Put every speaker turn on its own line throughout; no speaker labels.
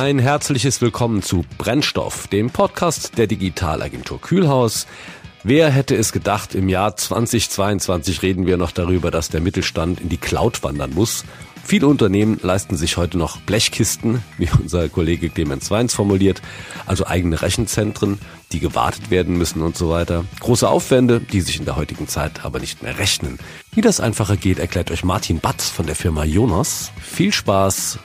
Ein herzliches Willkommen zu Brennstoff, dem Podcast der Digitalagentur Kühlhaus. Wer hätte es gedacht, im Jahr 2022 reden wir noch darüber, dass der Mittelstand in die Cloud wandern muss. Viele Unternehmen leisten sich heute noch Blechkisten, wie unser Kollege Clemens Weins formuliert, also eigene Rechenzentren, die gewartet werden müssen und so weiter. Große Aufwände, die sich in der heutigen Zeit aber nicht mehr rechnen. Wie das einfacher geht, erklärt euch Martin Batz von der Firma Jonas. Viel Spaß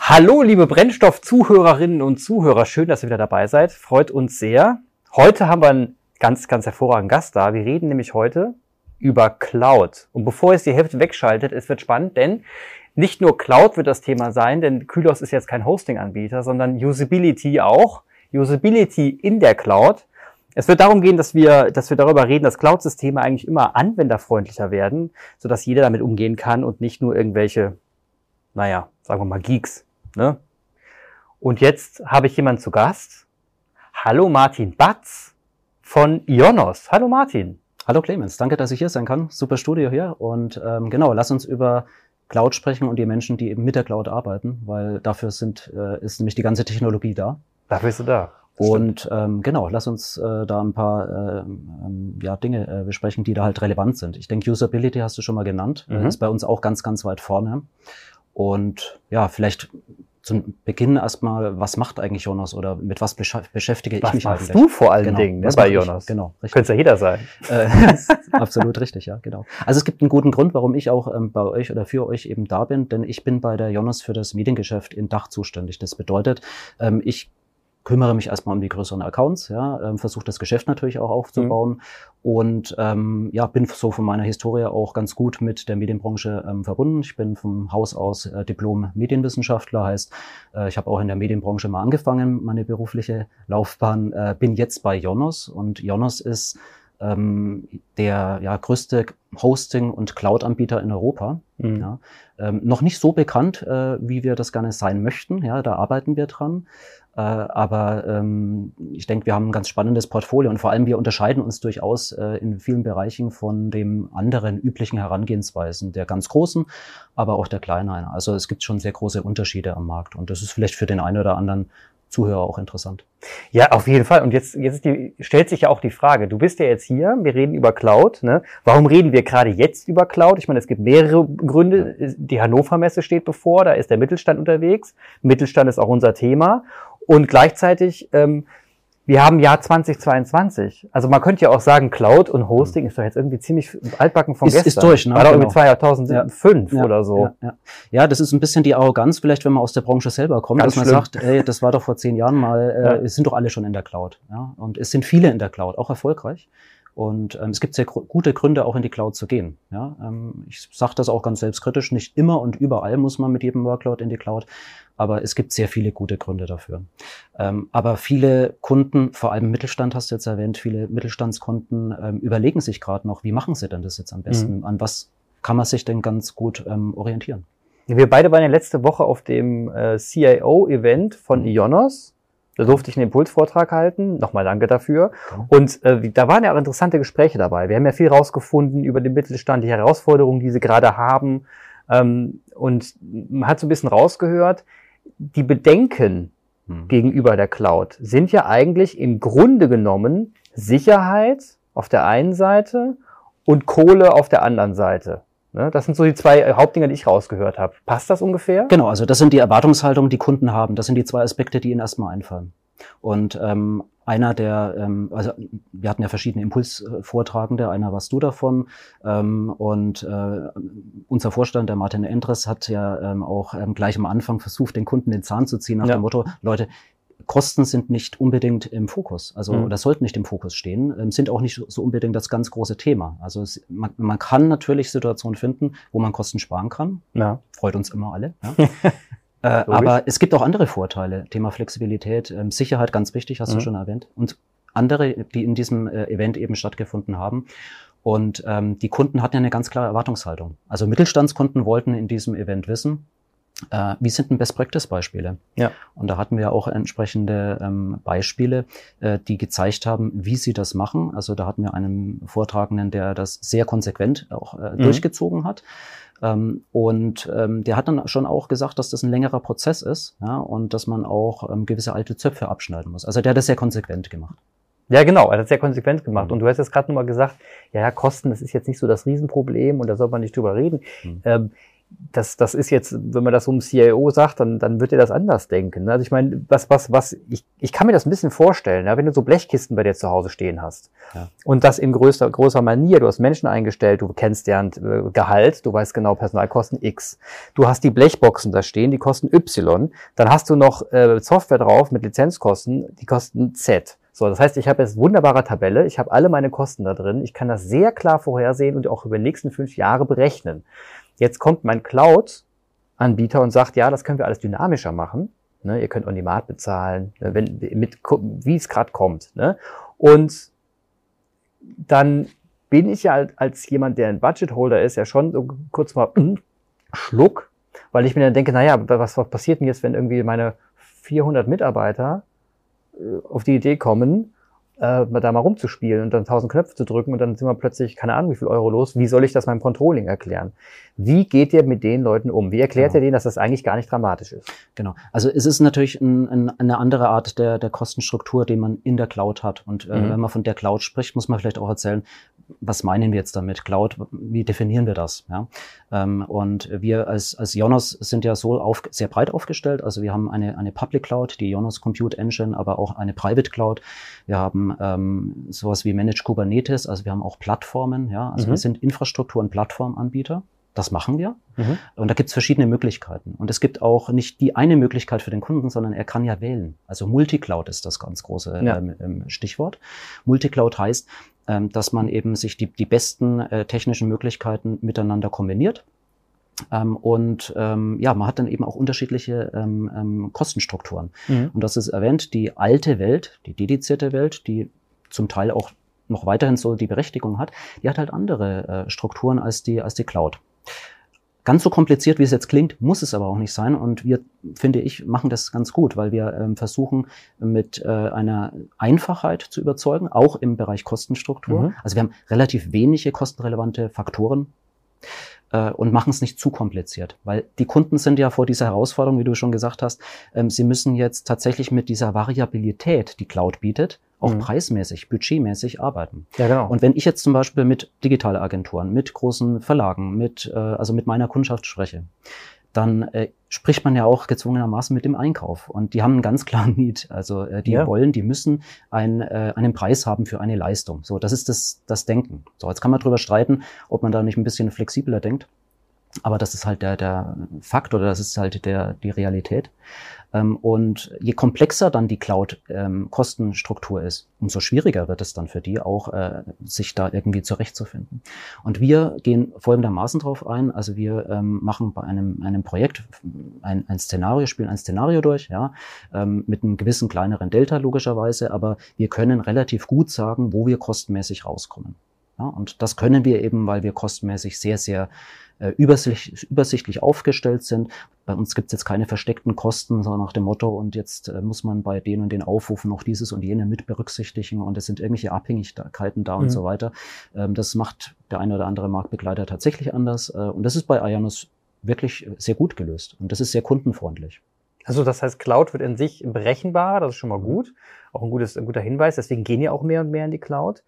Hallo, liebe Brennstoff-Zuhörerinnen und Zuhörer. Schön, dass ihr wieder dabei seid. Freut uns sehr. Heute haben wir einen ganz, ganz hervorragenden Gast da. Wir reden nämlich heute über Cloud. Und bevor ihr die Hälfte wegschaltet, es wird spannend, denn nicht nur Cloud wird das Thema sein, denn Kylos ist jetzt kein Hosting-Anbieter, sondern Usability auch. Usability in der Cloud. Es wird darum gehen, dass wir, dass wir darüber reden, dass Cloud-Systeme eigentlich immer anwenderfreundlicher werden, sodass jeder damit umgehen kann und nicht nur irgendwelche, naja, sagen wir mal Geeks. Ne? Und jetzt habe ich jemanden zu Gast. Hallo Martin Batz von Ionos. Hallo Martin.
Hallo Clemens, danke, dass ich hier sein kann. Super Studio hier. Und ähm, genau, lass uns über Cloud sprechen und die Menschen, die eben mit der Cloud arbeiten, weil dafür sind, äh, ist nämlich die ganze Technologie da.
Dafür bist du da.
Und ähm, genau, lass uns äh, da ein paar äh, ähm, ja, Dinge äh, besprechen, die da halt relevant sind. Ich denke, Usability hast du schon mal genannt, mhm. ist bei uns auch ganz, ganz weit vorne. Und ja, vielleicht zum Beginn erstmal, was macht eigentlich Jonas oder mit was beschäftige
was
ich mich?
Was du vor allen genau. Dingen ne, bei Jonas? Ich?
Genau,
richtig. Könnte ja jeder sein.
Äh, absolut richtig, ja, genau. Also es gibt einen guten Grund, warum ich auch ähm, bei euch oder für euch eben da bin, denn ich bin bei der Jonas für das Mediengeschäft in Dach zuständig. Das bedeutet, ähm, ich kümmere mich erstmal um die größeren Accounts, ja, ähm, versuche das Geschäft natürlich auch aufzubauen mhm. und ähm, ja, bin so von meiner Historie auch ganz gut mit der Medienbranche ähm, verbunden. Ich bin vom Haus aus äh, Diplom-Medienwissenschaftler, heißt, äh, ich habe auch in der Medienbranche mal angefangen, meine berufliche Laufbahn, äh, bin jetzt bei Jonas und Jonas ist ähm, der ja, größte Hosting- und Cloud-Anbieter in Europa. Mhm. Ja. Ähm, noch nicht so bekannt, äh, wie wir das gerne sein möchten. Ja, da arbeiten wir dran. Äh, aber ähm, ich denke, wir haben ein ganz spannendes Portfolio und vor allem wir unterscheiden uns durchaus äh, in vielen Bereichen von dem anderen üblichen Herangehensweisen der ganz großen, aber auch der kleineren. Also es gibt schon sehr große Unterschiede am Markt und das ist vielleicht für den einen oder anderen Zuhörer auch interessant.
Ja, auf jeden Fall. Und jetzt, jetzt die, stellt sich ja auch die Frage, du bist ja jetzt hier, wir reden über Cloud. Ne? Warum reden wir gerade jetzt über Cloud? Ich meine, es gibt mehrere Gründe. Die Hannover Messe steht bevor, da ist der Mittelstand unterwegs. Mittelstand ist auch unser Thema. Und gleichzeitig, ähm, wir haben Jahr 2022. Also man könnte ja auch sagen, Cloud und Hosting mhm. ist doch jetzt irgendwie ziemlich altbacken von
ist,
gestern.
Ist durch,
ne? War doch irgendwie 2005 ja. oder so.
Ja, ja. ja, das ist ein bisschen die Arroganz, vielleicht wenn man aus der Branche selber kommt, Ganz dass man schlimm. sagt, ey, das war doch vor zehn Jahren mal, äh, es sind doch alle schon in der Cloud. Ja? Und es sind viele in der Cloud, auch erfolgreich. Und ähm, es gibt sehr gute Gründe, auch in die Cloud zu gehen. Ja, ähm, ich sage das auch ganz selbstkritisch. Nicht immer und überall muss man mit jedem Workload in die Cloud, aber es gibt sehr viele gute Gründe dafür. Ähm, aber viele Kunden, vor allem Mittelstand hast du jetzt erwähnt, viele Mittelstandskunden ähm, überlegen sich gerade noch, wie machen sie denn das jetzt am besten? Mhm. An was kann man sich denn ganz gut ähm, orientieren?
Wir beide waren ja letzte Woche auf dem äh, CIO-Event von mhm. Ionos da durfte ich einen Impulsvortrag halten. Nochmal danke dafür. Und äh, da waren ja auch interessante Gespräche dabei. Wir haben ja viel rausgefunden über den Mittelstand, die Herausforderungen, die sie gerade haben. Ähm, und man hat so ein bisschen rausgehört, die Bedenken hm. gegenüber der Cloud sind ja eigentlich im Grunde genommen Sicherheit auf der einen Seite und Kohle auf der anderen Seite. Ne? Das sind so die zwei äh, Hauptdinger, die ich rausgehört habe. Passt das ungefähr?
Genau, also das sind die Erwartungshaltungen, die Kunden haben. Das sind die zwei Aspekte, die ihnen erstmal einfallen. Und ähm, einer der, ähm, also wir hatten ja verschiedene Impulsvortragende, einer warst du davon. Ähm, und äh, unser Vorstand, der Martin Endres, hat ja ähm, auch ähm, gleich am Anfang versucht, den Kunden den Zahn zu ziehen nach ja. dem Motto, Leute, Kosten sind nicht unbedingt im Fokus, also mhm. oder sollten nicht im Fokus stehen, ähm, sind auch nicht so unbedingt das ganz große Thema. Also es, man, man, kann natürlich Situationen finden, wo man Kosten sparen kann. Ja. Freut uns immer alle. Ja. äh, aber es gibt auch andere Vorteile. Thema Flexibilität, ähm, Sicherheit, ganz wichtig, hast mhm. du schon erwähnt. Und andere, die in diesem äh, Event eben stattgefunden haben. Und ähm, die Kunden hatten ja eine ganz klare Erwartungshaltung. Also Mittelstandskunden wollten in diesem Event wissen, äh, wie sind denn Best-Practice-Beispiele? Ja. Und da hatten wir auch entsprechende ähm, Beispiele, äh, die gezeigt haben, wie sie das machen. Also da hatten wir einen Vortragenden, der das sehr konsequent auch äh, mhm. durchgezogen hat. Ähm, und ähm, der hat dann schon auch gesagt, dass das ein längerer Prozess ist ja, und dass man auch ähm, gewisse alte Zöpfe abschneiden muss. Also der hat das sehr konsequent gemacht.
Ja, genau, er hat es sehr konsequent gemacht. Mhm. Und du hast jetzt gerade nochmal gesagt, ja, ja, Kosten, das ist jetzt nicht so das Riesenproblem und da soll man nicht drüber reden. Mhm. Ähm, das, das ist jetzt, wenn man das so einem CIO sagt, dann, dann wird er das anders denken. Ne? Also ich meine, was, was, was, ich, ich kann mir das ein bisschen vorstellen, ja, wenn du so Blechkisten bei dir zu Hause stehen hast ja. und das in größer, größer Manier, du hast Menschen eingestellt, du kennst deren äh, Gehalt, du weißt genau Personalkosten X, du hast die Blechboxen da stehen, die kosten Y, dann hast du noch äh, Software drauf mit Lizenzkosten, die kosten Z. So, das heißt, ich habe jetzt wunderbare Tabelle, ich habe alle meine Kosten da drin, ich kann das sehr klar vorhersehen und auch über die nächsten fünf Jahre berechnen. Jetzt kommt mein Cloud-Anbieter und sagt, ja, das können wir alles dynamischer machen. Ne, ihr könnt on demand bezahlen, ne, wenn, mit, wie es gerade kommt. Ne? Und dann bin ich ja als jemand, der ein Budget-Holder ist, ja schon so kurz mal mm, Schluck, weil ich mir dann denke, naja, was, was passiert denn jetzt, wenn irgendwie meine 400 Mitarbeiter äh, auf die Idee kommen, äh, da mal rumzuspielen und dann tausend Knöpfe zu drücken und dann sind wir plötzlich, keine Ahnung, wie viel Euro los. Wie soll ich das meinem Controlling erklären? Wie geht ihr mit den Leuten um? Wie erklärt genau. ihr denen, dass das eigentlich gar nicht dramatisch ist?
Genau. Also es ist natürlich ein, ein, eine andere Art der, der Kostenstruktur, die man in der Cloud hat. Und äh, mhm. wenn man von der Cloud spricht, muss man vielleicht auch erzählen, was meinen wir jetzt damit? Cloud, wie definieren wir das? Ja? Ähm, und wir als, als Jonas sind ja so auf, sehr breit aufgestellt. Also wir haben eine, eine Public Cloud, die Jonas Compute Engine, aber auch eine Private Cloud. Wir haben ähm, sowas wie Managed Kubernetes, also wir haben auch Plattformen. Ja? Also mhm. wir sind Infrastruktur- und Plattformanbieter. Das machen wir. Mhm. Und da gibt es verschiedene Möglichkeiten. Und es gibt auch nicht die eine Möglichkeit für den Kunden, sondern er kann ja wählen. Also Multicloud ist das ganz große ja. ähm, ähm Stichwort. Multicloud heißt, ähm, dass man eben sich die, die besten äh, technischen Möglichkeiten miteinander kombiniert. Ähm, und ähm, ja, man hat dann eben auch unterschiedliche ähm, ähm, Kostenstrukturen. Mhm. Und das ist erwähnt, die alte Welt, die dedizierte Welt, die zum Teil auch noch weiterhin so die Berechtigung hat, die hat halt andere äh, Strukturen als die, als die Cloud. Ganz so kompliziert, wie es jetzt klingt, muss es aber auch nicht sein. Und wir, finde ich, machen das ganz gut, weil wir ähm, versuchen, mit äh, einer Einfachheit zu überzeugen, auch im Bereich Kostenstruktur. Mhm. Also wir haben relativ wenige kostenrelevante Faktoren äh, und machen es nicht zu kompliziert, weil die Kunden sind ja vor dieser Herausforderung, wie du schon gesagt hast, ähm, sie müssen jetzt tatsächlich mit dieser Variabilität, die Cloud bietet, auch mhm. preismäßig, budgetmäßig arbeiten. Ja, genau. Und wenn ich jetzt zum Beispiel mit digitale Agenturen, mit großen Verlagen, mit, äh, also mit meiner Kundschaft spreche, dann äh, spricht man ja auch gezwungenermaßen mit dem Einkauf. Und die haben einen ganz klaren Need. Also äh, die ja. wollen, die müssen ein, äh, einen Preis haben für eine Leistung. So, das ist das, das Denken. So, jetzt kann man drüber streiten, ob man da nicht ein bisschen flexibler denkt. Aber das ist halt der, der Fakt oder das ist halt der, die Realität. Ähm, und je komplexer dann die Cloud-Kostenstruktur ähm, ist, umso schwieriger wird es dann für die auch, äh, sich da irgendwie zurechtzufinden. Und wir gehen folgendermaßen drauf ein. Also wir ähm, machen bei einem, einem Projekt ein, ein Szenario, spielen ein Szenario durch, ja, mit einem gewissen kleineren Delta logischerweise, aber wir können relativ gut sagen, wo wir kostenmäßig rauskommen. Ja, und das können wir eben, weil wir kostenmäßig sehr, sehr äh, übersichtlich, übersichtlich aufgestellt sind. Bei uns gibt es jetzt keine versteckten Kosten, sondern nach dem Motto, und jetzt äh, muss man bei denen und den Aufrufen noch dieses und jene mit berücksichtigen und es sind irgendwelche Abhängigkeiten da mhm. und so weiter. Ähm, das macht der eine oder andere Marktbegleiter tatsächlich anders. Äh, und das ist bei Ionus wirklich sehr gut gelöst und das ist sehr kundenfreundlich.
Also das heißt, Cloud wird in sich berechenbarer, das ist schon mal gut. Auch ein, gutes, ein guter Hinweis. Deswegen gehen ja auch mehr und mehr in die Cloud.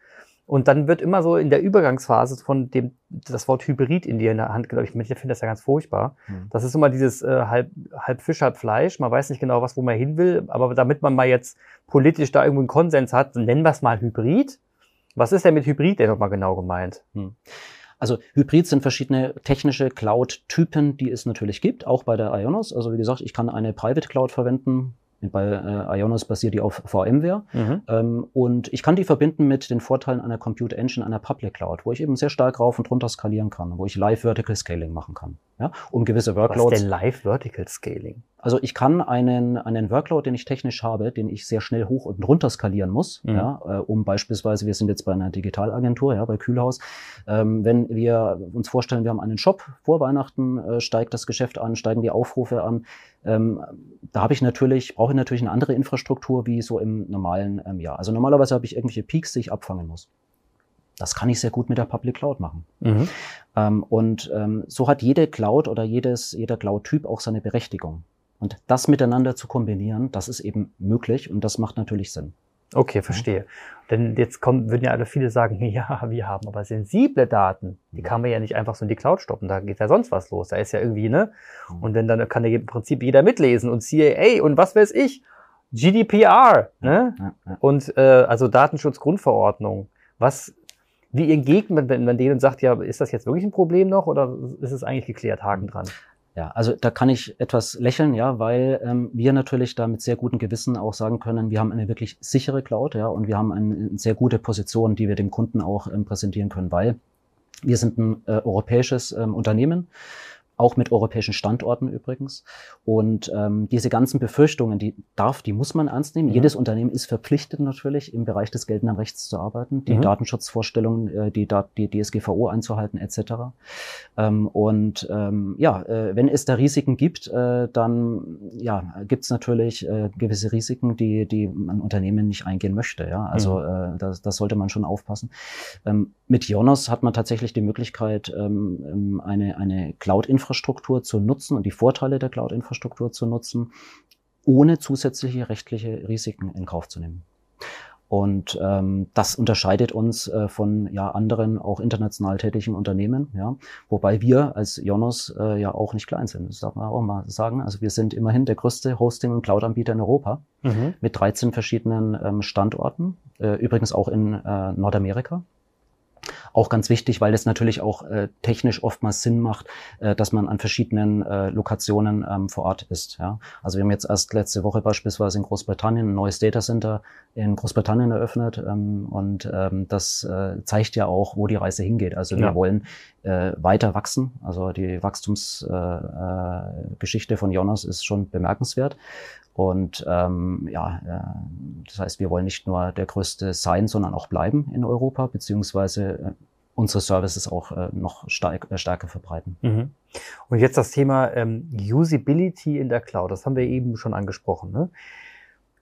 Und dann wird immer so in der Übergangsphase von dem das Wort Hybrid in dir in der Hand, glaube ich, ich finde das ja ganz furchtbar. Mhm. Das ist immer dieses äh, halb, halb Fisch, halb Fleisch. Man weiß nicht genau, was wo man hin will, aber damit man mal jetzt politisch da irgendwo einen Konsens hat, nennen wir es mal Hybrid. Was ist denn mit Hybrid denn nochmal genau gemeint? Mhm.
Also Hybrid sind verschiedene technische Cloud-Typen, die es natürlich gibt, auch bei der Ionos. Also wie gesagt, ich kann eine Private Cloud verwenden, bei äh, Ionos basiert die auf VMware. Mhm. Ähm, und ich kann die verbinden mit den Vorteilen einer Compute Engine, einer Public Cloud, wo ich eben sehr stark rauf und runter skalieren kann, wo ich Live Vertical Scaling machen kann. Ja, um gewisse Workloads.
Was ist denn Live Vertical Scaling?
Also ich kann einen, einen Workload, den ich technisch habe, den ich sehr schnell hoch und runter skalieren muss, mhm. ja, äh, um beispielsweise, wir sind jetzt bei einer Digitalagentur, ja, bei Kühlhaus, ähm, wenn wir uns vorstellen, wir haben einen Shop, vor Weihnachten äh, steigt das Geschäft an, steigen die Aufrufe an, ähm, da habe ich natürlich, brauche ich natürlich eine andere Infrastruktur wie so im normalen ähm, Jahr. Also normalerweise habe ich irgendwelche Peaks, die ich abfangen muss. Das kann ich sehr gut mit der Public Cloud machen. Mhm. Ähm, und ähm, so hat jede Cloud oder jedes, jeder Cloud-Typ auch seine Berechtigung. Und das miteinander zu kombinieren, das ist eben möglich und das macht natürlich Sinn.
Okay, verstehe. Denn jetzt kommen, würden ja alle viele sagen, ja, wir haben aber sensible Daten. Die kann man ja nicht einfach so in die Cloud stoppen. Da geht ja sonst was los. Da ist ja irgendwie, ne? Mhm. Und wenn dann kann ja im Prinzip jeder mitlesen und CIA und was weiß ich. GDPR, ne? Ja, ja. Und äh, also Datenschutzgrundverordnung. Was, wie entgegnet man, wenn man denen sagt, ja, ist das jetzt wirklich ein Problem noch oder ist es eigentlich geklärt, Haken dran?
Ja, also da kann ich etwas lächeln, ja, weil ähm, wir natürlich da mit sehr gutem Gewissen auch sagen können, wir haben eine wirklich sichere Cloud, ja, und wir haben eine sehr gute Position, die wir dem Kunden auch ähm, präsentieren können, weil wir sind ein äh, europäisches ähm, Unternehmen auch mit europäischen Standorten übrigens. Und ähm, diese ganzen Befürchtungen, die darf, die muss man ernst nehmen. Mhm. Jedes Unternehmen ist verpflichtet natürlich, im Bereich des geltenden Rechts zu arbeiten, die mhm. Datenschutzvorstellungen, äh, die, die DSGVO einzuhalten etc. Ähm, und ähm, ja, äh, wenn es da Risiken gibt, äh, dann ja, gibt es natürlich äh, gewisse Risiken, die, die ein Unternehmen nicht eingehen möchte. Ja? Also mhm. äh, das, das sollte man schon aufpassen. Ähm, mit Jonas hat man tatsächlich die Möglichkeit, ähm, ähm eine, eine Cloud-Infrastruktur Cloud-Infrastruktur zu nutzen und die Vorteile der Cloud-Infrastruktur zu nutzen, ohne zusätzliche rechtliche Risiken in Kauf zu nehmen. Und ähm, das unterscheidet uns äh, von ja, anderen auch international tätigen Unternehmen, ja, wobei wir als Jonos äh, ja auch nicht klein sind. Das darf man auch mal sagen. Also wir sind immerhin der größte Hosting- und Cloud-Anbieter in Europa mhm. mit 13 verschiedenen ähm, Standorten, äh, übrigens auch in äh, Nordamerika. Auch ganz wichtig, weil es natürlich auch äh, technisch oftmals Sinn macht, äh, dass man an verschiedenen äh, Lokationen ähm, vor Ort ist. Ja? Also wir haben jetzt erst letzte Woche beispielsweise in Großbritannien ein neues Datacenter in Großbritannien eröffnet ähm, und ähm, das äh, zeigt ja auch, wo die Reise hingeht. Also wir ja. wollen äh, weiter wachsen. Also die Wachstumsgeschichte äh, äh, von Jonas ist schon bemerkenswert. Und ähm, ja, äh, das heißt, wir wollen nicht nur der Größte sein, sondern auch bleiben in Europa, beziehungsweise äh, unsere Services auch äh, noch stark, äh, stärker verbreiten. Mhm.
Und jetzt das Thema ähm, Usability in der Cloud, das haben wir eben schon angesprochen. Ne?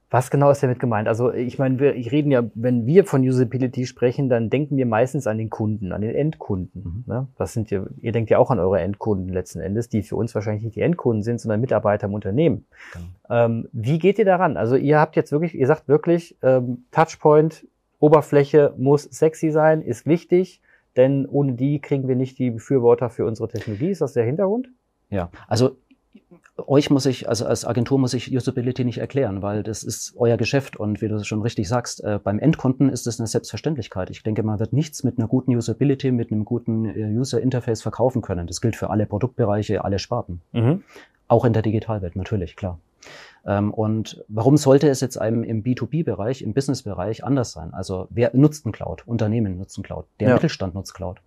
Was genau ist damit gemeint? Also ich meine, wir reden ja, wenn wir von Usability sprechen, dann denken wir meistens an den Kunden, an den Endkunden. Mhm. Ne? Das sind ja, ihr denkt ja auch an eure Endkunden letzten Endes, die für uns wahrscheinlich nicht die Endkunden sind, sondern Mitarbeiter im Unternehmen. Genau. Ähm, wie geht ihr daran? Also ihr habt jetzt wirklich, ihr sagt wirklich, ähm, Touchpoint, Oberfläche muss sexy sein, ist wichtig, denn ohne die kriegen wir nicht die Befürworter für unsere Technologie. Ist das der Hintergrund?
Ja, also euch muss ich, also als Agentur muss ich Usability nicht erklären, weil das ist euer Geschäft und wie du schon richtig sagst, äh, beim Endkunden ist es eine Selbstverständlichkeit. Ich denke, man wird nichts mit einer guten Usability, mit einem guten äh, User Interface verkaufen können. Das gilt für alle Produktbereiche, alle Sparten. Mhm. Auch in der Digitalwelt, natürlich, klar. Ähm, und warum sollte es jetzt einem im B2B-Bereich, im Business-Bereich anders sein? Also wer nutzt ein Cloud? Unternehmen nutzen Cloud. Der ja. Mittelstand nutzt Cloud.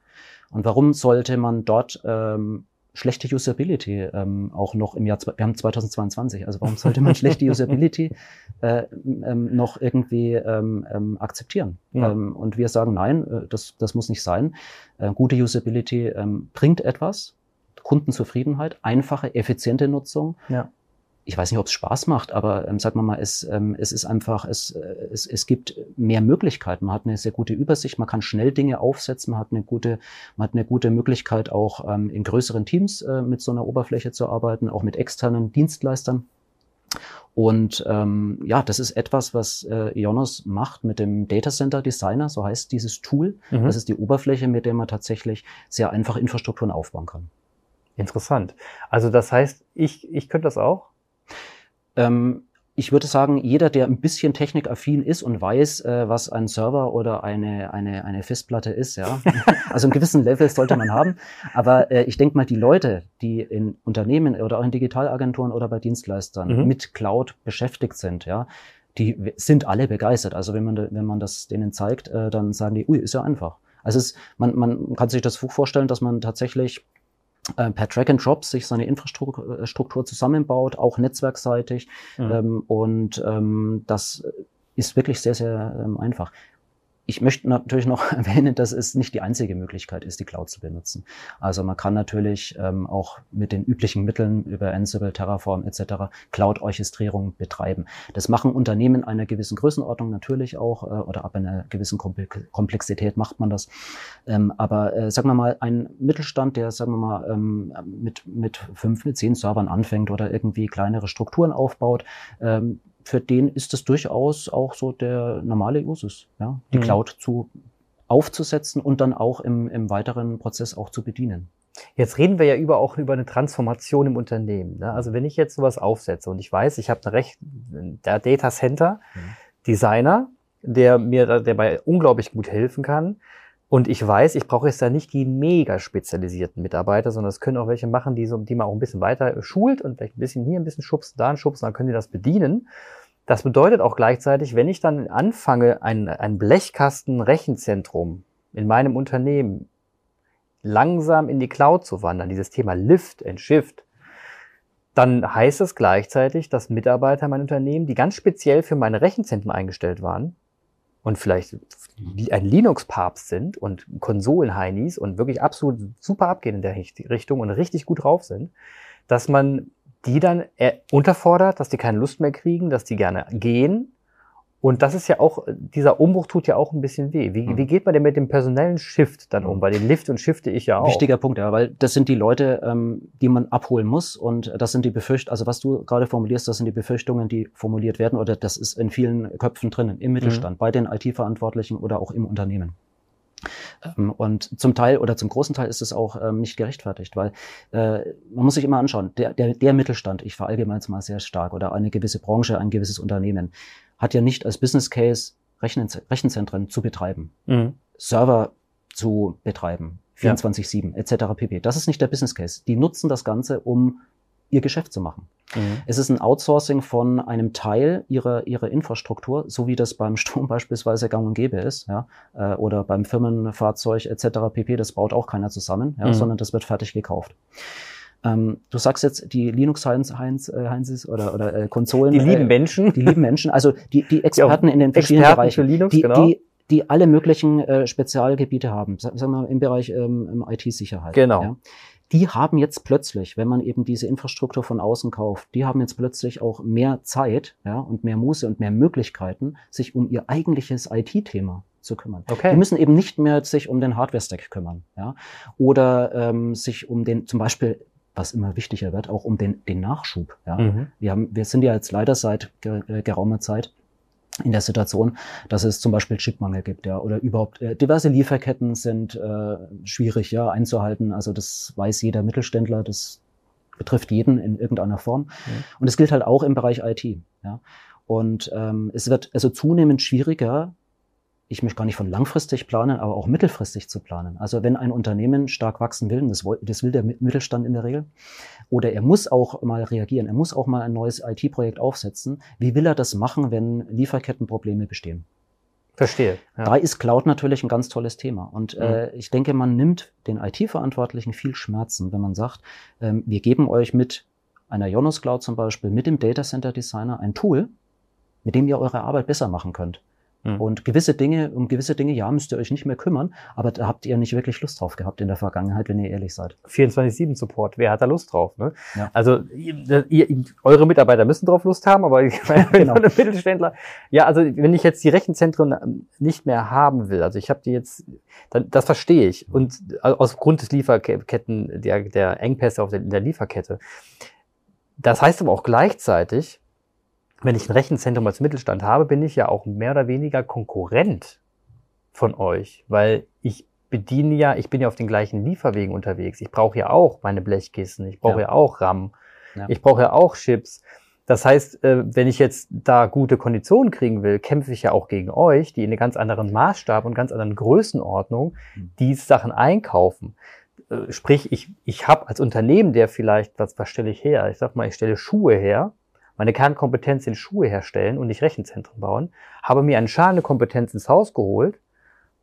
Und warum sollte man dort ähm, schlechte Usability ähm, auch noch im Jahr, wir haben 2022, also warum sollte man schlechte Usability äh, ähm, noch irgendwie ähm, ähm, akzeptieren? Ja. Ähm, und wir sagen, nein, äh, das, das muss nicht sein. Äh, gute Usability ähm, bringt etwas, Kundenzufriedenheit, einfache, effiziente Nutzung. Ja ich weiß nicht, ob es Spaß macht, aber ähm, sagen wir mal, es, ähm, es ist einfach, es, äh, es, es gibt mehr Möglichkeiten. Man hat eine sehr gute Übersicht, man kann schnell Dinge aufsetzen, man hat eine gute, man hat eine gute Möglichkeit, auch ähm, in größeren Teams äh, mit so einer Oberfläche zu arbeiten, auch mit externen Dienstleistern. Und ähm, ja, das ist etwas, was äh, Ionos macht mit dem Data Center Designer, so heißt dieses Tool. Mhm. Das ist die Oberfläche, mit der man tatsächlich sehr einfach Infrastrukturen aufbauen kann.
Interessant. Also das heißt, ich, ich könnte das auch?
Ähm, ich würde sagen, jeder, der ein bisschen technikaffin ist und weiß, äh, was ein Server oder eine, eine, eine Festplatte ist, ja, also einen gewissen Level sollte man haben. Aber äh, ich denke mal, die Leute, die in Unternehmen oder auch in Digitalagenturen oder bei Dienstleistern mhm. mit Cloud beschäftigt sind, ja, die sind alle begeistert. Also wenn man, wenn man das denen zeigt, äh, dann sagen die, ui, ist ja einfach. Also es, man, man kann sich das vorstellen, dass man tatsächlich per Track and Drop sich seine Infrastruktur zusammenbaut, auch netzwerkseitig. Mhm. Ähm, und ähm, das ist wirklich sehr, sehr ähm, einfach. Ich möchte natürlich noch erwähnen, dass es nicht die einzige Möglichkeit ist, die Cloud zu benutzen. Also man kann natürlich ähm, auch mit den üblichen Mitteln über Ansible, Terraform etc. Cloud-Orchestrierung betreiben. Das machen Unternehmen einer gewissen Größenordnung natürlich auch äh, oder ab einer gewissen Komplexität macht man das. Ähm, aber äh, sagen wir mal, ein Mittelstand, der sagen wir mal ähm, mit, mit fünf, mit zehn Servern anfängt oder irgendwie kleinere Strukturen aufbaut, ähm, für den ist das durchaus auch so der normale Usus, ja, die mhm. Cloud zu aufzusetzen und dann auch im, im weiteren Prozess auch zu bedienen.
Jetzt reden wir ja über auch über eine Transformation im Unternehmen. Ne? Also wenn ich jetzt sowas aufsetze und ich weiß, ich habe eine recht, der Data Center mhm. Designer, der mir dabei unglaublich gut helfen kann. Und ich weiß, ich brauche jetzt da nicht die mega spezialisierten Mitarbeiter, sondern es können auch welche machen, die, so, die man auch ein bisschen weiter schult und vielleicht ein bisschen hier ein bisschen schubsen, da ein schubsen, dann können die das bedienen. Das bedeutet auch gleichzeitig, wenn ich dann anfange, ein, ein Blechkasten-Rechenzentrum in meinem Unternehmen langsam in die Cloud zu wandern, dieses Thema Lift and Shift, dann heißt es gleichzeitig, dass Mitarbeiter mein Unternehmen, die ganz speziell für meine Rechenzentren eingestellt waren und vielleicht ein Linux-Papst sind und Konsolen-Heinis und wirklich absolut super abgehen in der Richtung und richtig gut drauf sind, dass man die dann unterfordert, dass die keine Lust mehr kriegen, dass die gerne gehen. Und das ist ja auch, dieser Umbruch tut ja auch ein bisschen weh. Wie, wie mhm. geht man denn mit dem personellen Shift dann um? Bei den Lift und Shifte ich ja auch.
Wichtiger Punkt, ja, weil das sind die Leute, ähm, die man abholen muss. Und das sind die Befürchtungen, also was du gerade formulierst, das sind die Befürchtungen, die formuliert werden oder das ist in vielen Köpfen drinnen, im Mittelstand, mhm. bei den IT-Verantwortlichen oder auch im Unternehmen. Ähm, und zum Teil oder zum großen Teil ist es auch ähm, nicht gerechtfertigt, weil äh, man muss sich immer anschauen, der, der, der Mittelstand, ich verallgemeine jetzt mal sehr stark, oder eine gewisse Branche, ein gewisses Unternehmen, hat ja nicht als Business Case Rechen Rechenzentren zu betreiben, mhm. Server zu betreiben, 24-7 ja. etc. pp. Das ist nicht der Business Case. Die nutzen das Ganze, um ihr Geschäft zu machen. Mhm. Es ist ein Outsourcing von einem Teil ihrer, ihrer Infrastruktur, so wie das beim Strom beispielsweise gang und gäbe ist, ja, äh, oder beim Firmenfahrzeug etc. pp. Das baut auch keiner zusammen, ja, mhm. sondern das wird fertig gekauft. Ähm, du sagst jetzt die Linux Heinz, Heinz, äh, Heinzes oder, oder äh, Konsolen.
Die lieben äh, Menschen.
Die lieben Menschen, also die, die Experten ja, in den verschiedenen Experten Bereichen. Linux, die, genau. die, die alle möglichen äh, Spezialgebiete haben, sagen wir mal im Bereich ähm, IT-Sicherheit.
Genau. Ja
die haben jetzt plötzlich, wenn man eben diese Infrastruktur von außen kauft, die haben jetzt plötzlich auch mehr Zeit ja, und mehr Muße und mehr Möglichkeiten, sich um ihr eigentliches IT-Thema zu kümmern. Okay. Die müssen eben nicht mehr sich um den Hardware-Stack kümmern, ja, oder ähm, sich um den, zum Beispiel, was immer wichtiger wird, auch um den, den Nachschub. Ja. Mhm. Wir haben, wir sind ja jetzt leider seit äh, geraumer Zeit in der Situation, dass es zum Beispiel Chipmangel gibt, ja, oder überhaupt äh, diverse Lieferketten sind äh, schwierig, ja, einzuhalten. Also das weiß jeder Mittelständler, das betrifft jeden in irgendeiner Form. Mhm. Und es gilt halt auch im Bereich IT, ja. Und ähm, es wird also zunehmend schwieriger, ich möchte gar nicht von langfristig planen, aber auch mittelfristig zu planen. Also wenn ein Unternehmen stark wachsen will, das, das will der Mittelstand in der Regel, oder er muss auch mal reagieren, er muss auch mal ein neues IT-Projekt aufsetzen, wie will er das machen, wenn Lieferkettenprobleme bestehen?
Verstehe.
Ja. Da ist Cloud natürlich ein ganz tolles Thema. Und mhm. äh, ich denke, man nimmt den IT-Verantwortlichen viel Schmerzen, wenn man sagt, ähm, wir geben euch mit einer Jonas Cloud zum Beispiel, mit dem Data Center Designer ein Tool, mit dem ihr eure Arbeit besser machen könnt. Mhm. Und gewisse Dinge, um gewisse Dinge, ja, müsst ihr euch nicht mehr kümmern, aber da habt ihr nicht wirklich Lust drauf gehabt in der Vergangenheit, wenn ihr ehrlich seid.
24-7 Support, wer hat da Lust drauf? Ne? Ja. Also ihr, ihr, eure Mitarbeiter müssen drauf Lust haben, aber genau. Mittelständler. Ja, also wenn ich jetzt die Rechenzentren nicht mehr haben will, also ich habe die jetzt, dann, das verstehe ich. Und aus Grund des Lieferketten, der, der Engpässe auf der, in der Lieferkette. Das heißt aber auch gleichzeitig, wenn ich ein Rechenzentrum als Mittelstand habe, bin ich ja auch mehr oder weniger Konkurrent von euch, weil ich bediene ja, ich bin ja auf den gleichen Lieferwegen unterwegs. Ich brauche ja auch meine Blechkissen, ich brauche ja. ja. auch RAM, ja. ich brauche ja auch Chips. Das heißt, äh, wenn ich jetzt da gute Konditionen kriegen will, kämpfe ich ja auch gegen euch, die in einem ganz anderen Maßstab und ganz anderen Größenordnung mhm. die Sachen einkaufen. Äh, sprich, ich, ich habe als Unternehmen, der vielleicht, was, was stelle ich her? Ich sag mal, ich stelle Schuhe her meine Kernkompetenz in Schuhe herstellen und nicht Rechenzentren bauen, habe mir eine schale Kompetenz ins Haus geholt,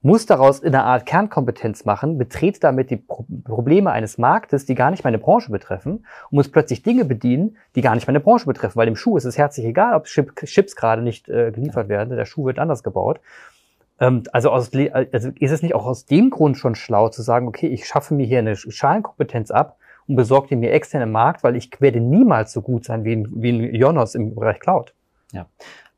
muss daraus in einer Art Kernkompetenz machen, betrete damit die Pro Probleme eines Marktes, die gar nicht meine Branche betreffen und muss plötzlich Dinge bedienen, die gar nicht meine Branche betreffen, weil dem Schuh ist es herzlich egal, ob Chip Chips gerade nicht äh, geliefert werden, der Schuh wird anders gebaut. Ähm, also, aus, also ist es nicht auch aus dem Grund schon schlau zu sagen, okay, ich schaffe mir hier eine Schalenkompetenz ab und besorge die mir extern im Markt, weil ich werde niemals so gut sein wie ein, wie ein Jonas im Bereich Cloud.
Ja,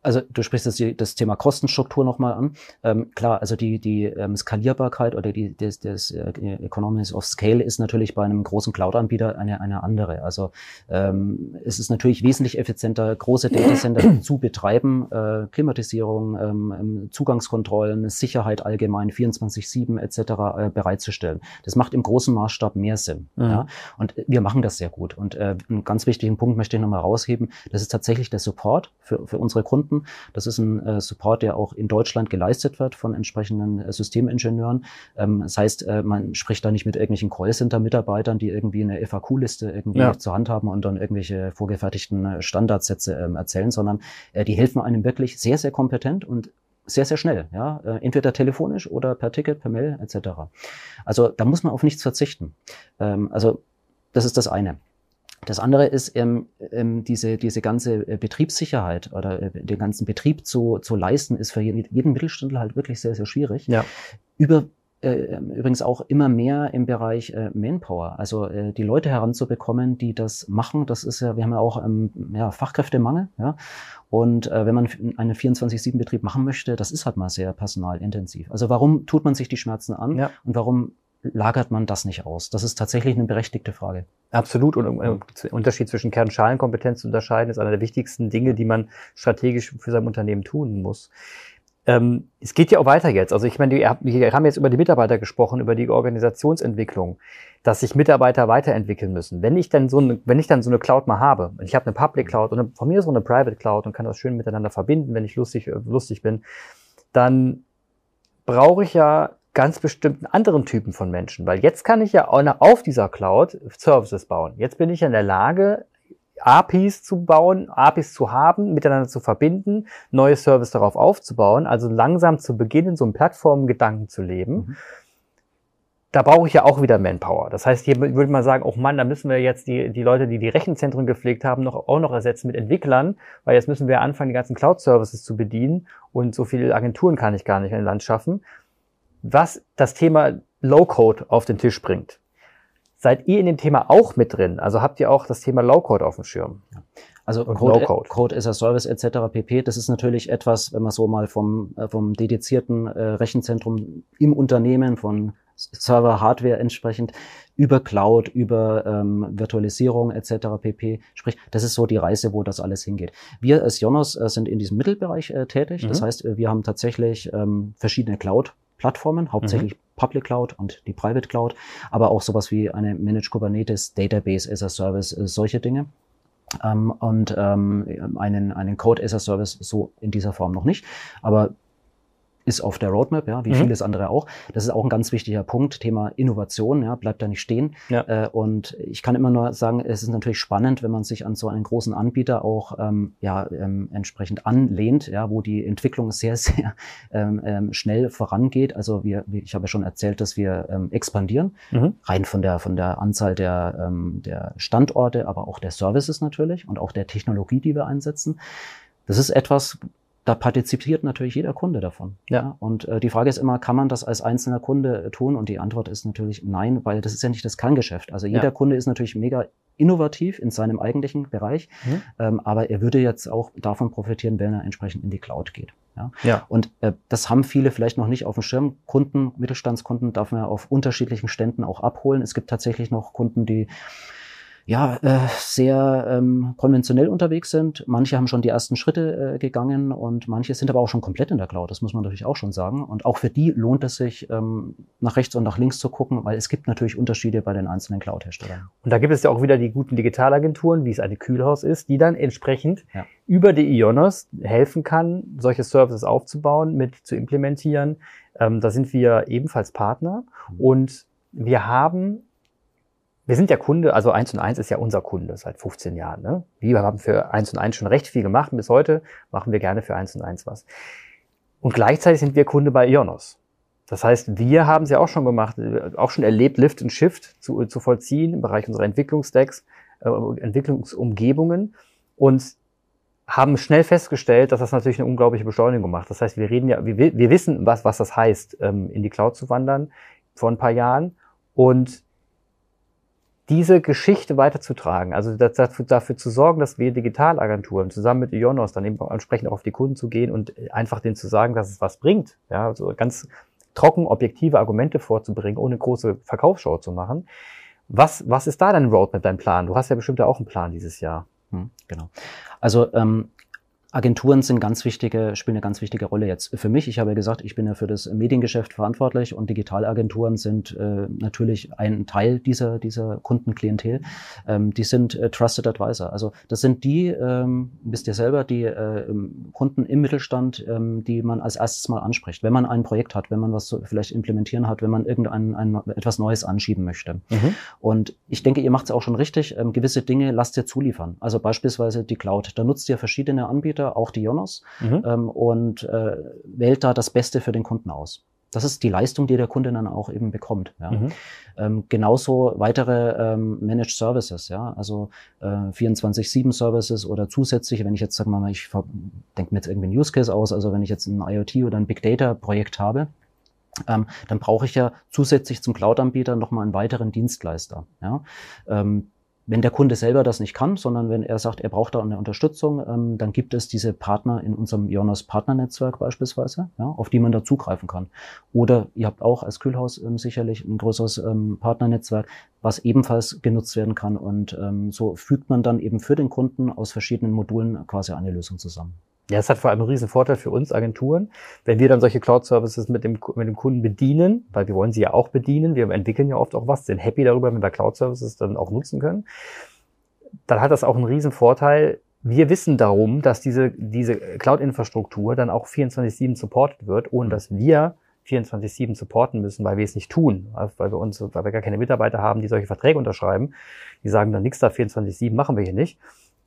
also du sprichst das, das Thema Kostenstruktur nochmal an. Ähm, klar, also die, die ähm, Skalierbarkeit oder die, das, das äh, Economies of Scale ist natürlich bei einem großen Cloud-Anbieter eine, eine andere. Also ähm, es ist natürlich wesentlich effizienter, große Datacenter zu betreiben, äh, Klimatisierung, ähm, ähm Zugangskontrollen, Sicherheit allgemein, 24-7 etc. Äh, bereitzustellen. Das macht im großen Maßstab mehr Sinn. Mhm. Ja? Und wir machen das sehr gut. Und äh, einen ganz wichtigen Punkt möchte ich nochmal rausheben, das ist tatsächlich der Support für, für unsere Kunden Kunden. Das ist ein äh, Support, der auch in Deutschland geleistet wird von entsprechenden äh, Systemingenieuren. Ähm, das heißt, äh, man spricht da nicht mit irgendwelchen Callcenter-Mitarbeitern, die irgendwie eine FAQ-Liste irgendwie ja. zur Hand haben und dann irgendwelche vorgefertigten äh, Standardsätze ähm, erzählen, sondern äh, die helfen einem wirklich sehr, sehr kompetent und sehr, sehr schnell, ja, äh, entweder telefonisch oder per Ticket, per Mail etc. Also da muss man auf nichts verzichten. Ähm, also das ist das eine. Das andere ist, ähm, ähm, diese, diese ganze äh, Betriebssicherheit oder äh, den ganzen Betrieb zu, zu leisten, ist für jeden, jeden Mittelständler halt wirklich sehr, sehr schwierig. Ja. Über äh, ähm, übrigens auch immer mehr im Bereich äh, Manpower, also äh, die Leute heranzubekommen, die das machen. Das ist ja, wir haben ja auch ähm, ja, Fachkräftemangel, ja. Und äh, wenn man einen 24-7-Betrieb machen möchte, das ist halt mal sehr personalintensiv. Also warum tut man sich die Schmerzen an ja. und warum lagert man das nicht aus? Das ist tatsächlich eine berechtigte Frage.
Absolut. Und um den Unterschied zwischen Kern- und Schalenkompetenz zu unterscheiden, ist einer der wichtigsten Dinge, die man strategisch für sein Unternehmen tun muss. Ähm, es geht ja auch weiter jetzt. Also ich meine, wir haben jetzt über die Mitarbeiter gesprochen, über die Organisationsentwicklung, dass sich Mitarbeiter weiterentwickeln müssen. Wenn ich dann so eine, wenn ich dann so eine Cloud mal habe, ich habe eine Public Cloud und von mir so eine Private Cloud und kann das schön miteinander verbinden, wenn ich lustig, äh, lustig bin, dann brauche ich ja ganz bestimmten anderen Typen von Menschen, weil jetzt kann ich ja auf dieser Cloud Services bauen. Jetzt bin ich in der Lage, APIs zu bauen, APIs zu haben, miteinander zu verbinden, neue Services darauf aufzubauen, also langsam zu beginnen, so einen Plattformgedanken zu leben. Mhm. Da brauche ich ja auch wieder Manpower. Das heißt, hier würde man sagen, oh Mann, da müssen wir jetzt die, die Leute, die die Rechenzentren gepflegt haben, noch, auch noch ersetzen mit Entwicklern, weil jetzt müssen wir anfangen, die ganzen Cloud-Services zu bedienen und so viele Agenturen kann ich gar nicht in Land schaffen was das Thema Low-Code auf den Tisch bringt. Seid ihr in dem Thema auch mit drin? Also habt ihr auch das Thema Low-Code auf dem Schirm?
Also Code, -Code. Code as a Service etc. pp. Das ist natürlich etwas, wenn man so mal vom, äh, vom dedizierten äh, Rechenzentrum im Unternehmen von Server, Hardware entsprechend über Cloud, über ähm, Virtualisierung etc. pp. Sprich, das ist so die Reise, wo das alles hingeht. Wir als Jonas äh, sind in diesem Mittelbereich äh, tätig. Mhm. Das heißt, äh, wir haben tatsächlich ähm, verschiedene Cloud Plattformen, hauptsächlich mhm. Public Cloud und die Private Cloud, aber auch sowas wie eine Managed Kubernetes, Database as a Service, äh, solche Dinge. Ähm, und ähm, einen, einen Code as a Service so in dieser Form noch nicht. Aber ist auf der Roadmap, ja, wie mhm. vieles andere auch. Das ist auch ein ganz wichtiger Punkt. Thema Innovation, ja, bleibt da nicht stehen. Ja. Äh, und ich kann immer nur sagen, es ist natürlich spannend, wenn man sich an so einen großen Anbieter auch ähm, ja, ähm, entsprechend anlehnt, ja, wo die Entwicklung sehr, sehr ähm, ähm, schnell vorangeht. Also wir, ich habe ja schon erzählt, dass wir ähm, expandieren, mhm. rein von der von der Anzahl der, ähm, der Standorte, aber auch der Services natürlich und auch der Technologie, die wir einsetzen. Das ist etwas, da partizipiert natürlich jeder Kunde davon. Ja. Und äh, die Frage ist immer, kann man das als einzelner Kunde äh, tun? Und die Antwort ist natürlich nein, weil das ist ja nicht das Kerngeschäft. Also jeder ja. Kunde ist natürlich mega innovativ in seinem eigentlichen Bereich, mhm. ähm, aber er würde jetzt auch davon profitieren, wenn er entsprechend in die Cloud geht. Ja. ja. Und äh, das haben viele vielleicht noch nicht auf dem Schirm. Kunden, Mittelstandskunden darf man auf unterschiedlichen Ständen auch abholen. Es gibt tatsächlich noch Kunden, die ja, äh, sehr ähm, konventionell unterwegs sind. Manche haben schon die ersten Schritte äh, gegangen und manche sind aber auch schon komplett in der Cloud. Das muss man natürlich auch schon sagen. Und auch für die lohnt es sich, ähm, nach rechts und nach links zu gucken, weil es gibt natürlich Unterschiede bei den einzelnen Cloud-Herstellern.
Und da gibt es ja auch wieder die guten Digitalagenturen, wie es eine Kühlhaus ist, die dann entsprechend ja. über die Ionos helfen kann, solche Services aufzubauen, mit zu implementieren. Ähm, da sind wir ebenfalls Partner mhm. und wir haben wir sind ja Kunde, also eins und eins ist ja unser Kunde seit 15 Jahren. Ne? Wir haben für eins und eins schon recht viel gemacht. Bis heute machen wir gerne für eins und eins was. Und gleichzeitig sind wir Kunde bei Ionos. Das heißt, wir haben es ja auch schon gemacht, auch schon erlebt, Lift und Shift zu, zu vollziehen im Bereich unserer Entwicklungsstacks, äh, Entwicklungsumgebungen. Und haben schnell festgestellt, dass das natürlich eine unglaubliche Beschleunigung macht. Das heißt, wir reden ja, wir, wir wissen, was, was das heißt, ähm, in die Cloud zu wandern vor ein paar Jahren. Und diese Geschichte weiterzutragen, also dafür, dafür zu sorgen, dass wir Digitalagenturen zusammen mit Ionos dann eben entsprechend auch auf die Kunden zu gehen und einfach denen zu sagen, dass es was bringt. Ja, also ganz trocken objektive Argumente vorzubringen, ohne große Verkaufsshow zu machen. Was, was ist da dein Roadmap, dein Plan? Du hast ja bestimmt auch einen Plan dieses Jahr.
Hm, genau. Also ähm, Agenturen sind ganz wichtige, spielen eine ganz wichtige Rolle jetzt für mich. Ich habe ja gesagt, ich bin ja für das Mediengeschäft verantwortlich und Digitalagenturen sind äh, natürlich ein Teil dieser, dieser Kundenklientel. Ähm, die sind äh, Trusted Advisor. Also das sind die, ähm, wisst ihr selber, die äh, Kunden im Mittelstand, ähm, die man als erstes mal anspricht. Wenn man ein Projekt hat, wenn man was so vielleicht implementieren hat, wenn man irgendein ein, etwas Neues anschieben möchte. Mhm. Und ich denke, ihr macht es auch schon richtig. Ähm, gewisse Dinge lasst ihr zuliefern. Also beispielsweise die Cloud. Da nutzt ihr verschiedene Anbieter Anbieter, auch die Jonas, mhm. ähm, und äh, wählt da das Beste für den Kunden aus. Das ist die Leistung, die der Kunde dann auch eben bekommt. Ja. Mhm. Ähm, genauso weitere ähm, Managed Services, ja, also äh, 24-7 Services oder zusätzliche, wenn ich jetzt sage mal, ich denke mir jetzt irgendwie ein Use Case aus, also wenn ich jetzt ein IoT oder ein Big Data Projekt habe, ähm, dann brauche ich ja zusätzlich zum Cloud-Anbieter nochmal einen weiteren Dienstleister. Ja. Ähm, wenn der Kunde selber das nicht kann, sondern wenn er sagt, er braucht da eine Unterstützung, ähm, dann gibt es diese Partner in unserem Jonas Partnernetzwerk beispielsweise, ja, auf die man da zugreifen kann. Oder ihr habt auch als Kühlhaus ähm, sicherlich ein größeres ähm, Partnernetzwerk, was ebenfalls genutzt werden kann. Und ähm, so fügt man dann eben für den Kunden aus verschiedenen Modulen quasi eine Lösung zusammen.
Ja, es hat vor allem einen riesen Vorteil für uns Agenturen, wenn wir dann solche Cloud-Services mit dem, mit dem Kunden bedienen, weil wir wollen sie ja auch bedienen. Wir entwickeln ja oft auch was, sind happy darüber, wenn wir Cloud-Services dann auch nutzen können. Dann hat das auch einen riesen Vorteil. Wir wissen darum, dass diese, diese Cloud-Infrastruktur dann auch 24-7 supported wird, ohne dass wir 24-7 supporten müssen, weil wir es nicht tun, weil wir uns, weil wir gar keine Mitarbeiter haben, die solche Verträge unterschreiben. Die sagen dann nichts da 24-7 machen wir hier nicht.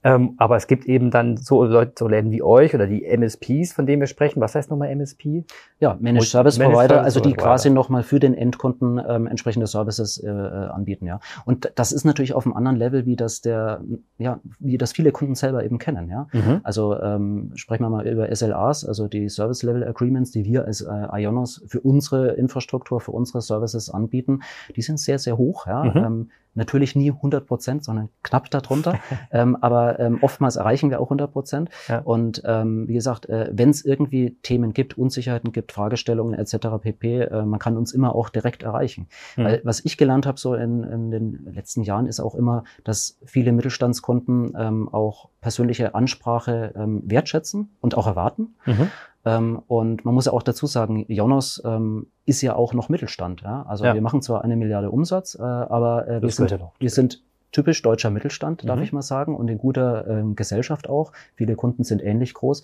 Ähm, aber es gibt eben dann so Leute, so Läden wie euch oder die MSPs, von denen wir sprechen. Was heißt nochmal MSP?
Ja, Managed Service Managed Provider, Service also die quasi nochmal für den Endkunden ähm, entsprechende Services äh, äh, anbieten, ja. Und das ist natürlich auf einem anderen Level, wie das der, ja, wie das viele Kunden selber eben kennen, ja. Mhm. Also ähm, sprechen wir mal über SLAs, also die Service Level Agreements, die wir als äh, Ionos für unsere Infrastruktur, für unsere Services anbieten, die sind sehr, sehr hoch, ja. Mhm. Ähm, Natürlich nie 100 Prozent, sondern knapp darunter. ähm, aber ähm, oftmals erreichen wir auch 100 Prozent. Ja. Und ähm, wie gesagt, äh, wenn es irgendwie Themen gibt, Unsicherheiten gibt, Fragestellungen etc. pp, äh, man kann uns immer auch direkt erreichen. Mhm. Weil was ich gelernt habe so in, in den letzten Jahren ist auch immer, dass viele Mittelstandskunden ähm, auch persönliche Ansprache ähm, wertschätzen und auch erwarten. Mhm. Ähm, und man muss ja auch dazu sagen, Jonas ähm, ist ja auch noch Mittelstand. Ja? Also ja. wir machen zwar eine Milliarde Umsatz, äh, aber äh, wir, sind, wir sind typisch deutscher Mittelstand, darf mhm. ich mal sagen, und in guter ähm, Gesellschaft auch. Viele Kunden sind ähnlich groß.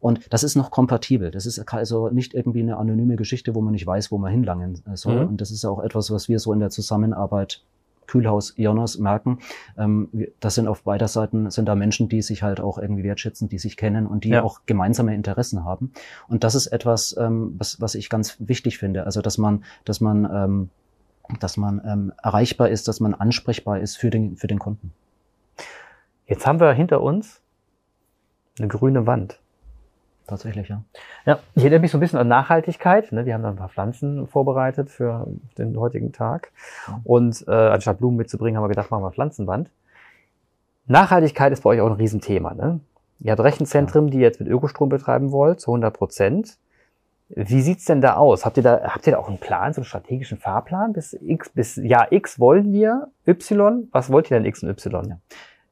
Und das ist noch kompatibel. Das ist also nicht irgendwie eine anonyme Geschichte, wo man nicht weiß, wo man hinlangen äh, soll. Mhm. Und das ist auch etwas, was wir so in der Zusammenarbeit Kühlhaus Jonas merken, ähm, das sind auf beider Seiten sind da Menschen, die sich halt auch irgendwie wertschätzen, die sich kennen und die ja. auch gemeinsame Interessen haben. Und das ist etwas, ähm, was, was ich ganz wichtig finde. Also dass man, dass man, ähm, dass man ähm, erreichbar ist, dass man ansprechbar ist für den, für den Kunden.
Jetzt haben wir hinter uns eine grüne Wand
tatsächlich, ja.
Ja, ich erinnere mich so ein bisschen an Nachhaltigkeit. Ne? Wir haben da ein paar Pflanzen vorbereitet für den heutigen Tag. Und äh, anstatt Blumen mitzubringen, haben wir gedacht, machen wir Pflanzenband. Nachhaltigkeit ist bei euch auch ein Riesenthema. Ne? Ihr habt Rechenzentren, ja. die ihr jetzt mit Ökostrom betreiben wollt, zu 100 Prozent. Wie sieht's denn da aus? Habt ihr da, habt ihr da auch einen Plan, so einen strategischen Fahrplan? Bis X, bis Jahr X wollen wir Y. Was wollt ihr denn X und Y?
Ja.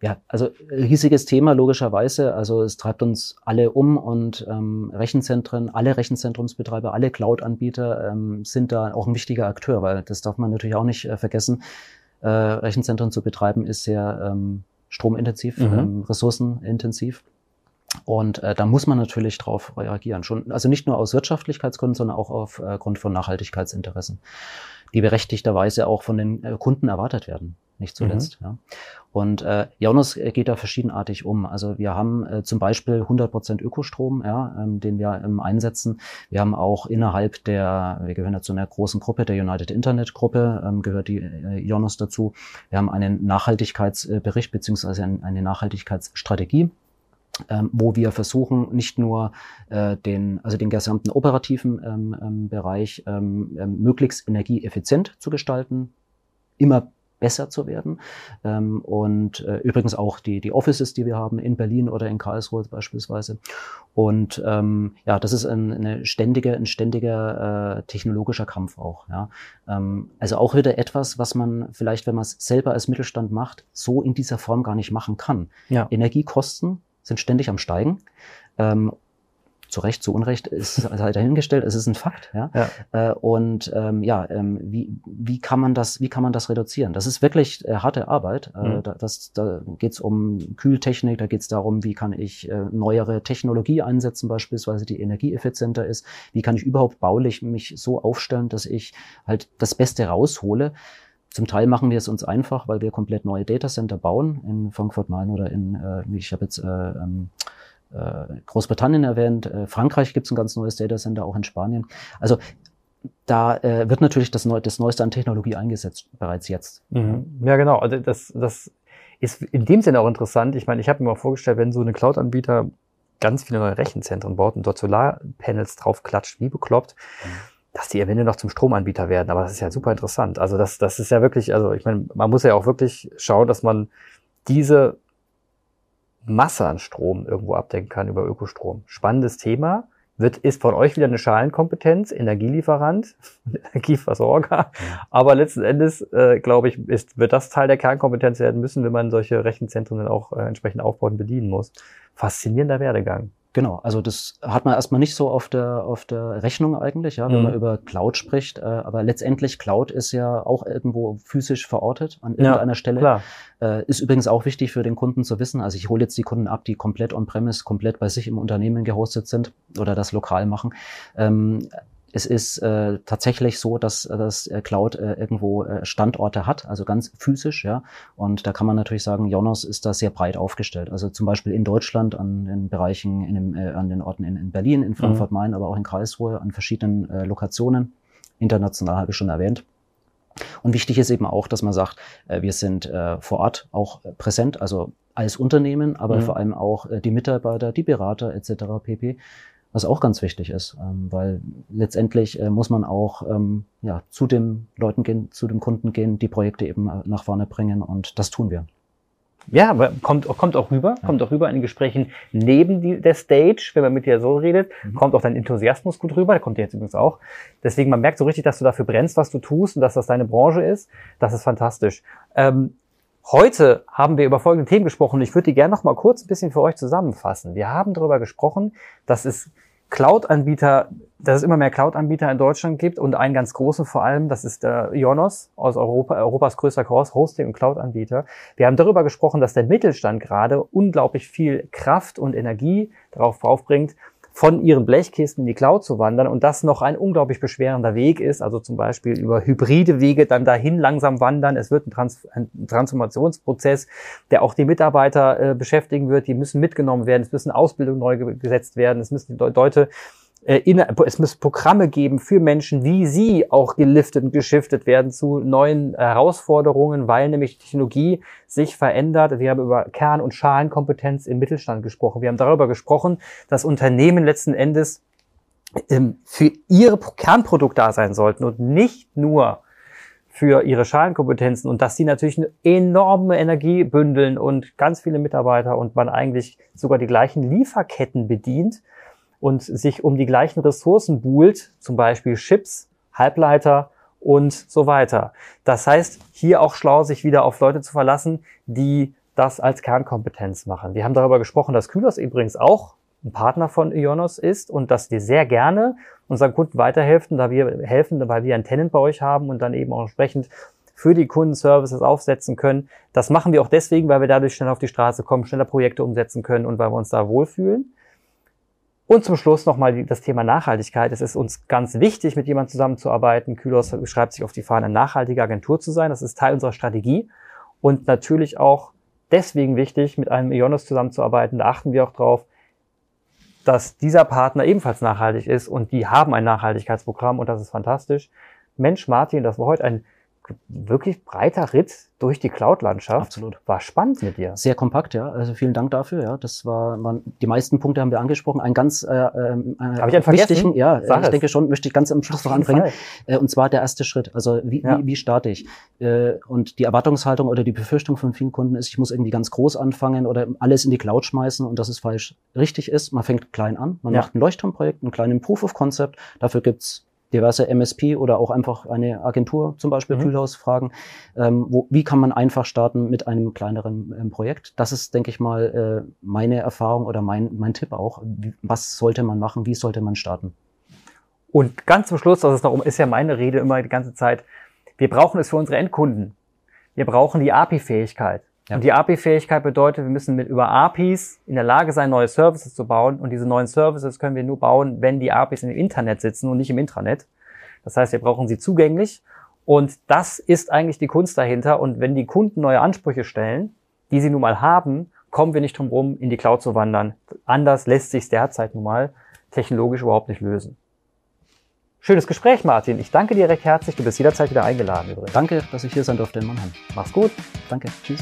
Ja, also riesiges Thema logischerweise. Also es treibt uns alle um und ähm, Rechenzentren, alle Rechenzentrumsbetreiber, alle Cloud-Anbieter ähm, sind da auch ein wichtiger Akteur, weil das darf man natürlich auch nicht äh, vergessen. Äh, Rechenzentren zu betreiben ist sehr ähm, stromintensiv, mhm. ähm, ressourcenintensiv. Und äh, da muss man natürlich drauf reagieren. Schon, also nicht nur aus Wirtschaftlichkeitsgründen, sondern auch aufgrund äh, von Nachhaltigkeitsinteressen, die berechtigterweise auch von den äh, Kunden erwartet werden nicht zuletzt. Mhm. Ja. Und äh, Jaunus äh, geht da verschiedenartig um. Also wir haben äh, zum Beispiel 100% Ökostrom, ja, ähm, den wir ähm, einsetzen. Wir haben auch innerhalb der, wir gehören ja zu einer großen Gruppe, der United Internet Gruppe, ähm, gehört die äh, Jaunus dazu. Wir haben einen Nachhaltigkeitsbericht beziehungsweise eine Nachhaltigkeitsstrategie ähm, wo wir versuchen, nicht nur äh, den, also den gesamten operativen ähm, ähm, Bereich ähm, ähm, möglichst energieeffizient zu gestalten, immer besser zu werden. Ähm, und äh, übrigens auch die, die Offices, die wir haben in Berlin oder in Karlsruhe beispielsweise. Und ähm, ja, das ist ein, eine ständige, ein ständiger äh, technologischer Kampf auch. Ja. Ähm, also auch wieder etwas, was man vielleicht, wenn man es selber als Mittelstand macht, so in dieser Form gar nicht machen kann. Ja. Energiekosten sind ständig am Steigen. Ähm, zu Recht, zu Unrecht ist halt dahingestellt, es ist ein Fakt. Ja? ja. Äh, und ähm, ja, ähm, wie, wie, kann man das, wie kann man das reduzieren? Das ist wirklich äh, harte Arbeit. Äh, mhm. da, das, da geht es um Kühltechnik, da geht es darum, wie kann ich äh, neuere Technologie einsetzen, beispielsweise die energieeffizienter ist. Wie kann ich überhaupt baulich mich so aufstellen, dass ich halt das Beste raushole. Zum Teil machen wir es uns einfach, weil wir komplett neue Datacenter bauen in Frankfurt Main oder in, äh, ich habe jetzt äh, ähm, äh, Großbritannien erwähnt, äh, Frankreich gibt es ein ganz neues Datacenter, auch in Spanien. Also da äh, wird natürlich das, Neu das Neueste an Technologie eingesetzt, bereits jetzt.
Mhm. Ja, genau. Also das, das ist in dem Sinne auch interessant. Ich meine, ich habe mir mal vorgestellt, wenn so eine Cloud-Anbieter ganz viele neue Rechenzentren baut und dort Solarpanels drauf klatscht, wie bekloppt, mhm. dass die am Ende noch zum Stromanbieter werden. Aber das ist ja super interessant. Also das, das ist ja wirklich, also ich meine, man muss ja auch wirklich schauen, dass man diese Masse an Strom irgendwo abdecken kann über Ökostrom. Spannendes Thema. Wird, ist von euch wieder eine Schalenkompetenz, Energielieferant, Energieversorger. Aber letzten Endes, äh, glaube ich, ist, wird das Teil der Kernkompetenz werden müssen, wenn man solche Rechenzentren dann auch äh, entsprechend aufbauen und bedienen muss. Faszinierender Werdegang.
Genau, also das hat man erstmal nicht so auf der, auf der Rechnung eigentlich, ja, wenn mhm. man über Cloud spricht. Äh, aber letztendlich Cloud ist ja auch irgendwo physisch verortet an irgendeiner ja, Stelle. Äh, ist übrigens auch wichtig für den Kunden zu wissen. Also ich hole jetzt die Kunden ab, die komplett on-premise, komplett bei sich im Unternehmen gehostet sind oder das lokal machen. Ähm, es ist äh, tatsächlich so, dass äh, das äh, Cloud äh, irgendwo äh, Standorte hat, also ganz physisch, ja. Und da kann man natürlich sagen, Jonas ist da sehr breit aufgestellt. Also zum Beispiel in Deutschland an den Bereichen, in dem, äh, an den Orten in, in Berlin, in Frankfurt Main, aber auch in Karlsruhe, an verschiedenen äh, Lokationen. International habe ich schon erwähnt. Und wichtig ist eben auch, dass man sagt, äh, wir sind äh, vor Ort auch äh, präsent, also als Unternehmen, aber mhm. vor allem auch äh, die Mitarbeiter, die Berater etc. pp was auch ganz wichtig ist, ähm, weil letztendlich äh, muss man auch ähm, ja, zu den Leuten gehen, zu den Kunden gehen, die Projekte eben äh, nach vorne bringen und das tun wir.
Ja, aber kommt, kommt auch rüber, ja. kommt auch rüber in den Gesprächen neben die, der Stage, wenn man mit dir so redet, mhm. kommt auch dein Enthusiasmus gut rüber, der kommt dir jetzt übrigens auch. Deswegen, man merkt so richtig, dass du dafür brennst, was du tust und dass das deine Branche ist. Das ist fantastisch. Ähm, Heute haben wir über folgende Themen gesprochen. Ich würde die gerne noch mal kurz ein bisschen für euch zusammenfassen. Wir haben darüber gesprochen, dass es Cloud-Anbieter, dass es immer mehr Cloud-Anbieter in Deutschland gibt und einen ganz großen vor allem, das ist der Ionos aus Europa, Europas größter Hosting- und Cloud-Anbieter. Wir haben darüber gesprochen, dass der Mittelstand gerade unglaublich viel Kraft und Energie darauf aufbringt, von ihren Blechkisten in die Cloud zu wandern und das noch ein unglaublich beschwerender Weg ist, also zum Beispiel über hybride Wege dann dahin langsam wandern. Es wird ein, Trans ein Transformationsprozess, der auch die Mitarbeiter äh, beschäftigen wird. Die müssen mitgenommen werden, es müssen Ausbildungen neu gesetzt werden, es müssen die Leute es muss Programme geben für Menschen, wie sie auch geliftet und geschiftet werden zu neuen Herausforderungen, weil nämlich Technologie sich verändert. Wir haben über Kern- und Schalenkompetenz im Mittelstand gesprochen. Wir haben darüber gesprochen, dass Unternehmen letzten Endes ähm, für ihre Kernprodukt da sein sollten und nicht nur für ihre Schalenkompetenzen und dass sie natürlich eine enorme Energie bündeln und ganz viele Mitarbeiter und man eigentlich sogar die gleichen Lieferketten bedient und sich um die gleichen Ressourcen buhlt, zum Beispiel Chips, Halbleiter und so weiter. Das heißt, hier auch schlau, sich wieder auf Leute zu verlassen, die das als Kernkompetenz machen. Wir haben darüber gesprochen, dass Kylos übrigens auch ein Partner von Ionos ist und dass wir sehr gerne unseren Kunden weiterhelfen, da wir helfen, weil wir einen Tenant bei euch haben und dann eben auch entsprechend für die Kundenservices aufsetzen können. Das machen wir auch deswegen, weil wir dadurch schneller auf die Straße kommen, schneller Projekte umsetzen können und weil wir uns da wohlfühlen. Und zum Schluss nochmal das Thema Nachhaltigkeit. Es ist uns ganz wichtig, mit jemandem zusammenzuarbeiten. Kühlos schreibt sich auf die Fahne, eine nachhaltige Agentur zu sein. Das ist Teil unserer Strategie. Und natürlich auch deswegen wichtig, mit einem Ionos zusammenzuarbeiten. Da achten wir auch drauf, dass dieser Partner ebenfalls nachhaltig ist und die haben ein Nachhaltigkeitsprogramm und das ist fantastisch. Mensch, Martin, das war heute ein wirklich breiter Ritt durch die Cloud-Landschaft.
Absolut.
War spannend mit dir.
Sehr kompakt, ja. Also vielen Dank dafür. Ja, das war, man, die meisten Punkte haben wir angesprochen. Ein ganz äh, ähm, äh,
Hab ich einen
wichtigen, ja,
Sag
ich
es.
denke schon, möchte ich ganz am Schluss noch anbringen. Äh, und zwar der erste Schritt. Also wie,
Ja.
wie, wie starte ich? Äh, und die Erwartungshaltung oder die Befürchtung von vielen Kunden ist, ich muss irgendwie ganz groß anfangen oder alles in die Cloud schmeißen und das ist falsch. Richtig ist, man fängt klein an, man
Ja.
macht ein Leuchtturmprojekt, einen kleinen Proof of Concept. Dafür gibt's diverse MSP oder auch einfach eine Agentur, zum Beispiel
Mhm.
Kühlhaus, fragen, ähm, wo, wie kann man einfach starten mit einem kleineren ähm, Projekt? Das ist, denke ich mal, äh, meine Erfahrung oder mein, mein Tipp auch. Wie, was sollte man machen? Wie sollte man starten?
Und ganz zum Schluss, das ist, noch, ist ja meine Rede immer die ganze Zeit, wir brauchen es für unsere Endkunden. Wir brauchen die API-Fähigkeit.
Ja.
Und die API-Fähigkeit bedeutet, wir müssen mit über APIs in der Lage sein, neue Services zu bauen. Und diese neuen Services können wir nur bauen, wenn die APIs im Internet sitzen und nicht im Intranet. Das heißt, wir brauchen sie zugänglich. Und das ist eigentlich die Kunst dahinter. Und wenn die Kunden neue Ansprüche stellen, die sie nun mal haben, kommen wir nicht drum rum, in die Cloud zu wandern. Anders lässt sich derzeit nun mal technologisch überhaupt nicht lösen. Schönes Gespräch, Martin. Ich danke dir recht herzlich. Du bist jederzeit wieder eingeladen übrigens.
Danke, dass ich hier sein durfte in Mannheim.
Mach's gut.
Danke. Tschüss.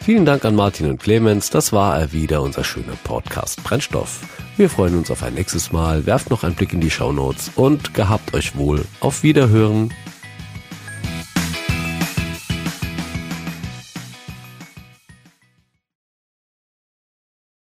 Vielen Dank an Martin und Clemens. Das war er wieder, unser schöner Podcast Brennstoff. Wir freuen uns auf ein nächstes Mal. Werft noch einen Blick in die Shownotes und gehabt euch wohl. Auf Wiederhören.